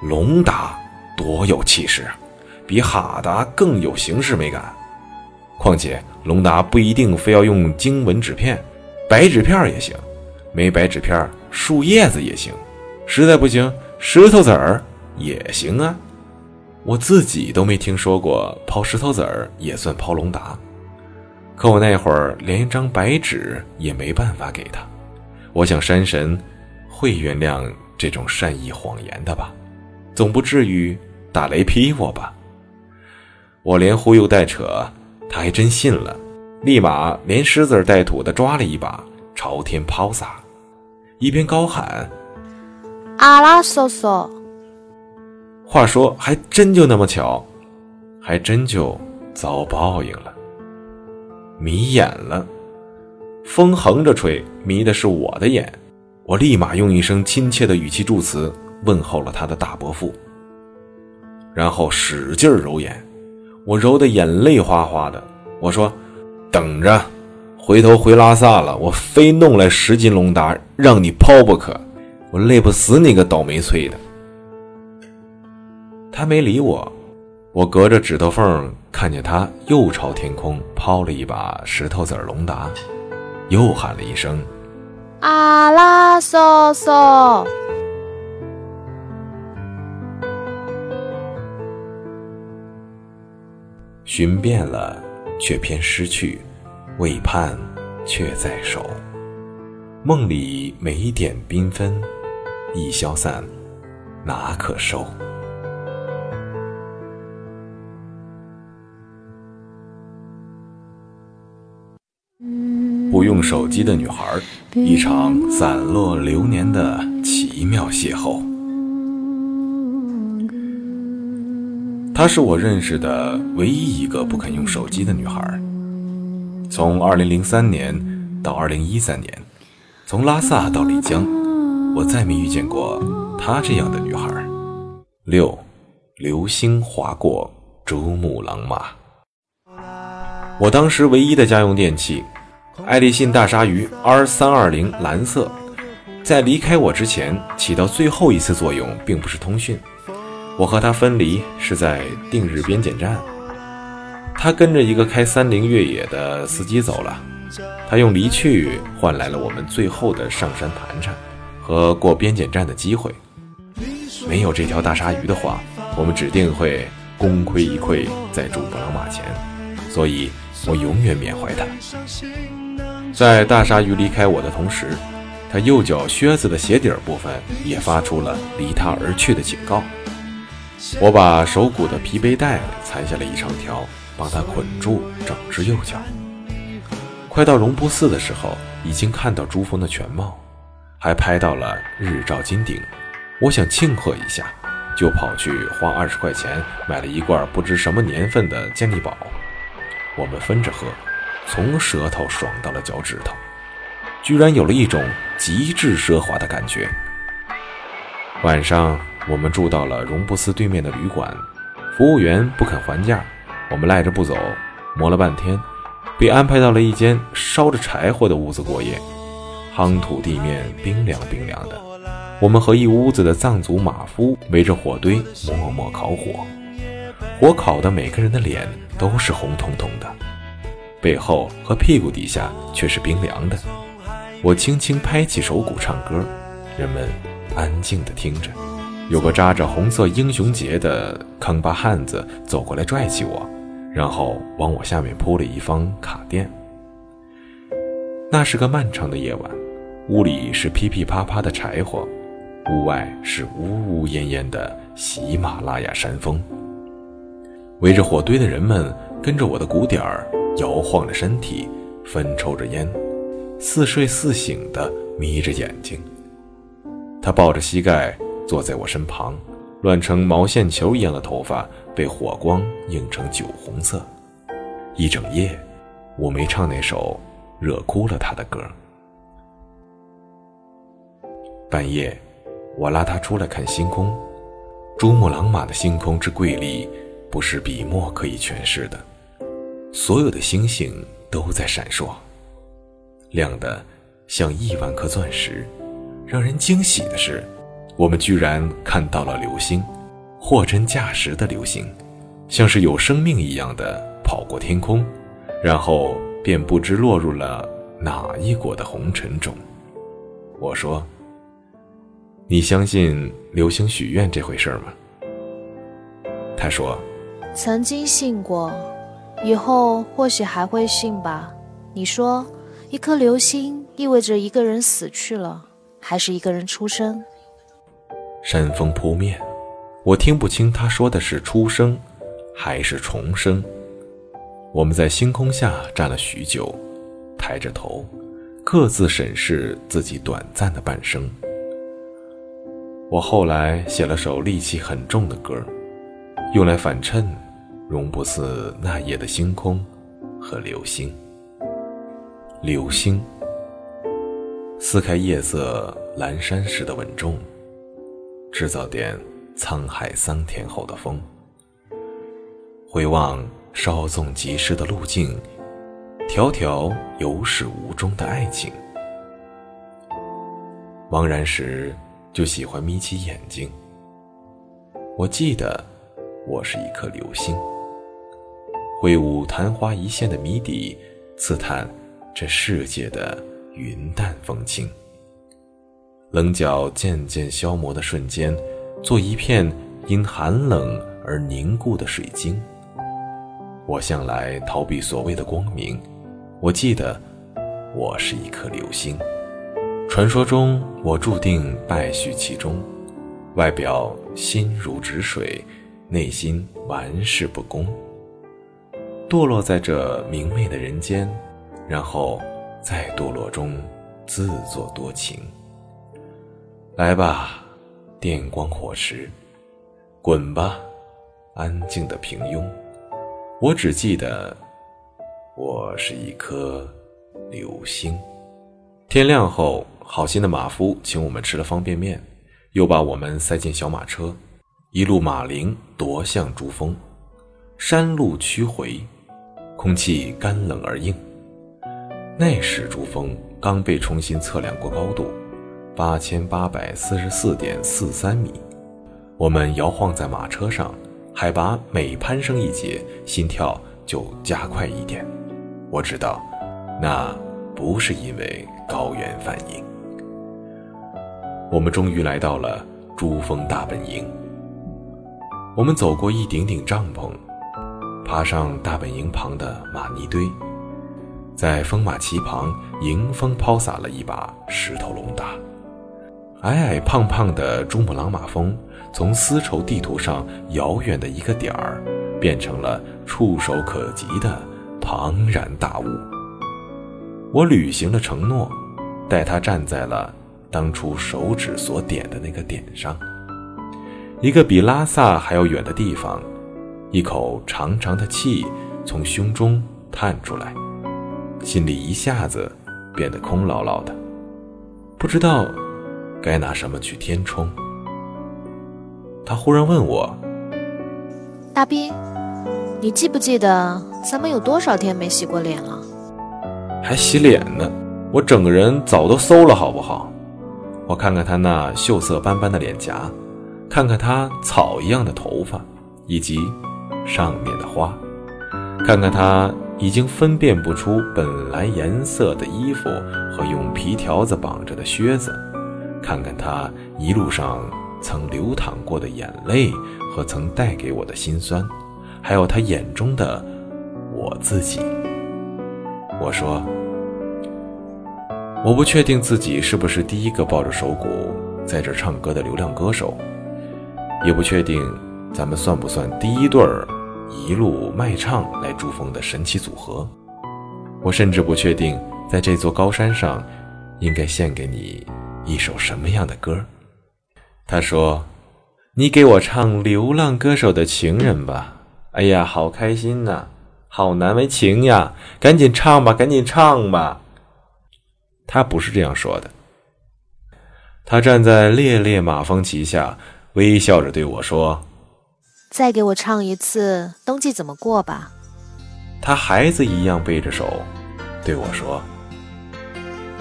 龙达多有气势啊，比哈达更有形式美感。况且龙达不一定非要用经文纸片，白纸片也行，没白纸片，树叶子也行，实在不行，石头子儿也行啊。我自己都没听说过抛石头子儿也算抛龙达，可我那会儿连一张白纸也没办法给他。我想山神。会原谅这种善意谎言的吧，总不至于打雷劈我吧？我连忽悠带扯，他还真信了，立马连狮子带土的抓了一把，朝天抛洒，一边高喊：“阿拉索索。”话说，还真就那么巧，还真就遭报应了，迷眼了。风横着吹，迷的是我的眼。我立马用一声亲切的语气祝词问候了他的大伯父，然后使劲揉眼，我揉得眼泪哗哗的。我说：“等着，回头回拉萨了，我非弄来十斤龙达让你抛不可，我累不死你个倒霉催的。”他没理我，我隔着指头缝看见他又朝天空抛了一把石头子龙达，又喊了一声。阿拉嗦嗦，寻遍了，却偏失去；未盼，却在手。梦里每点缤纷，一消散，哪可收？不用手机的女孩，一场散落流年的奇妙邂逅。她是我认识的唯一一个不肯用手机的女孩。从2003年到2013年，从拉萨到丽江，我再没遇见过她这样的女孩。六，流星划过珠穆朗玛。我当时唯一的家用电器。爱立信大鲨鱼 R 三二零蓝色，在离开我之前起到最后一次作用，并不是通讯。我和他分离是在定日边检站，他跟着一个开三菱越野的司机走了。他用离去换来了我们最后的上山盘缠和过边检站的机会。没有这条大鲨鱼的话，我们指定会功亏一篑在珠穆朗玛前。所以我永远缅怀他。在大鲨鱼离开我的同时，他右脚靴子的鞋底部分也发出了离他而去的警告。我把手骨的皮背带裁下了一长条，帮他捆住整只右脚。快到容布寺的时候，已经看到珠峰的全貌，还拍到了日照金顶。我想庆贺一下，就跑去花二十块钱买了一罐不知什么年份的健力宝。我们分着喝。从舌头爽到了脚趾头，居然有了一种极致奢华的感觉。晚上，我们住到了荣布斯对面的旅馆，服务员不肯还价，我们赖着不走，磨了半天，被安排到了一间烧着柴火的屋子过夜。夯土地面冰凉冰凉的，我们和一屋子的藏族马夫围着火堆默默烤火，火烤的每个人的脸都是红彤彤的。背后和屁股底下却是冰凉的。我轻轻拍起手鼓唱歌，人们安静地听着。有个扎着红色英雄结的康巴汉子走过来拽起我，然后往我下面铺了一方卡垫。那是个漫长的夜晚，屋里是噼噼啪啪的柴火，屋外是呜呜咽咽的喜马拉雅山峰。围着火堆的人们跟着我的鼓点儿摇晃着身体，分抽着烟，似睡似醒的眯着眼睛。他抱着膝盖坐在我身旁，乱成毛线球一样的头发被火光映成酒红色。一整夜，我没唱那首惹哭了他的歌。半夜，我拉他出来看星空。珠穆朗玛的星空之瑰丽，不是笔墨可以诠释的。所有的星星都在闪烁，亮得像亿万颗钻石。让人惊喜的是，我们居然看到了流星，货真价实的流星，像是有生命一样的跑过天空，然后便不知落入了哪一国的红尘中。我说。你相信流星许愿这回事吗？他说：“曾经信过，以后或许还会信吧。”你说，一颗流星意味着一个人死去了，还是一个人出生？山风扑面，我听不清他说的是出生，还是重生。我们在星空下站了许久，抬着头，各自审视自己短暂的半生。我后来写了首戾气很重的歌，用来反衬，容不似那夜的星空和流星。流星撕开夜色阑珊时的稳重，制造点沧海桑田后的风。回望稍纵即逝的路径，条条有始无终的爱情。茫然时。就喜欢眯起眼睛。我记得，我是一颗流星，挥舞昙花一现的谜底，刺探这世界的云淡风轻。棱角渐渐消磨的瞬间，做一片因寒冷而凝固的水晶。我向来逃避所谓的光明，我记得，我是一颗流星。传说中，我注定败絮其中，外表心如止水，内心玩世不恭，堕落在这明媚的人间，然后在堕落中自作多情。来吧，电光火石，滚吧，安静的平庸。我只记得，我是一颗流星。天亮后。好心的马夫请我们吃了方便面，又把我们塞进小马车，一路马铃夺向珠峰。山路曲回，空气干冷而硬。那时珠峰刚被重新测量过高度，八千八百四十四点四三米。我们摇晃在马车上，海拔每攀升一节，心跳就加快一点。我知道，那不是因为高原反应。我们终于来到了珠峰大本营。我们走过一顶顶帐篷，爬上大本营旁的玛尼堆，在风马旗旁迎风抛洒了一把石头龙达。矮矮胖胖的珠穆朗玛峰，从丝绸地图上遥远的一个点儿，变成了触手可及的庞然大物。我履行了承诺，带他站在了。当初手指所点的那个点上，一个比拉萨还要远的地方，一口长长的气从胸中叹出来，心里一下子变得空落落的，不知道该拿什么去填充。他忽然问我：“大兵，你记不记得咱们有多少天没洗过脸了？”还洗脸呢？我整个人早都馊了，好不好？我看看他那锈色斑斑的脸颊，看看他草一样的头发，以及上面的花，看看他已经分辨不出本来颜色的衣服和用皮条子绑着的靴子，看看他一路上曾流淌过的眼泪和曾带给我的心酸，还有他眼中的我自己。我说。我不确定自己是不是第一个抱着手鼓在这唱歌的流量歌手，也不确定咱们算不算第一对儿一路卖唱来珠峰的神奇组合。我甚至不确定，在这座高山上，应该献给你一首什么样的歌。他说：“你给我唱《流浪歌手的情人》吧。”哎呀，好开心呐，好难为情呀！赶紧唱吧，赶紧唱吧。他不是这样说的。他站在烈烈马蜂旗下，微笑着对我说：“再给我唱一次《冬季怎么过》吧。”他孩子一样背着手对我说：“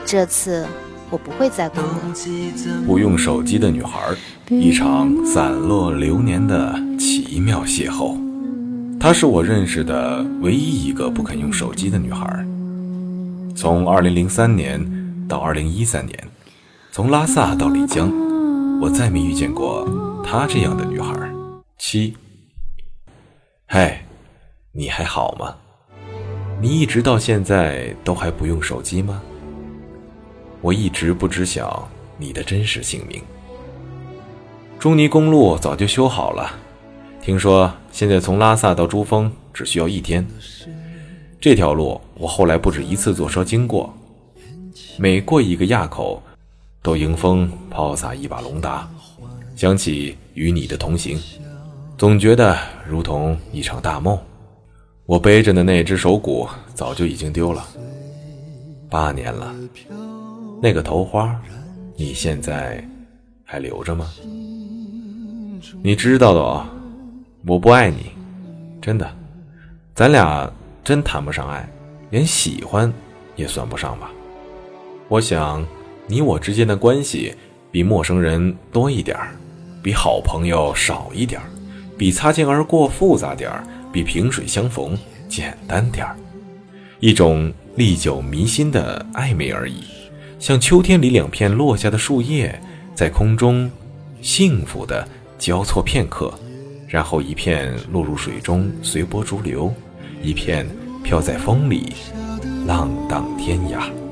这次我不会再哭了。”不用手机的女孩，一场散落流年的奇妙邂逅。她是我认识的唯一一个不肯用手机的女孩。从2003年到2013年，从拉萨到丽江，我再没遇见过她这样的女孩。七，嗨，你还好吗？你一直到现在都还不用手机吗？我一直不知晓你的真实姓名。中尼公路早就修好了。听说现在从拉萨到珠峰只需要一天。这条路我后来不止一次坐车经过，每过一个垭口，都迎风抛洒一把龙达，想起与你的同行，总觉得如同一场大梦。我背着的那只手鼓早就已经丢了，八年了。那个头花，你现在还留着吗？你知道的哦。我不爱你，真的，咱俩真谈不上爱，连喜欢也算不上吧。我想，你我之间的关系比陌生人多一点儿，比好朋友少一点儿，比擦肩而过复杂点儿，比萍水相逢简单点儿，一种历久弥新的暧昧而已，像秋天里两片落下的树叶，在空中幸福的交错片刻。然后一片落入水中，随波逐流；一片飘在风里，浪荡天涯。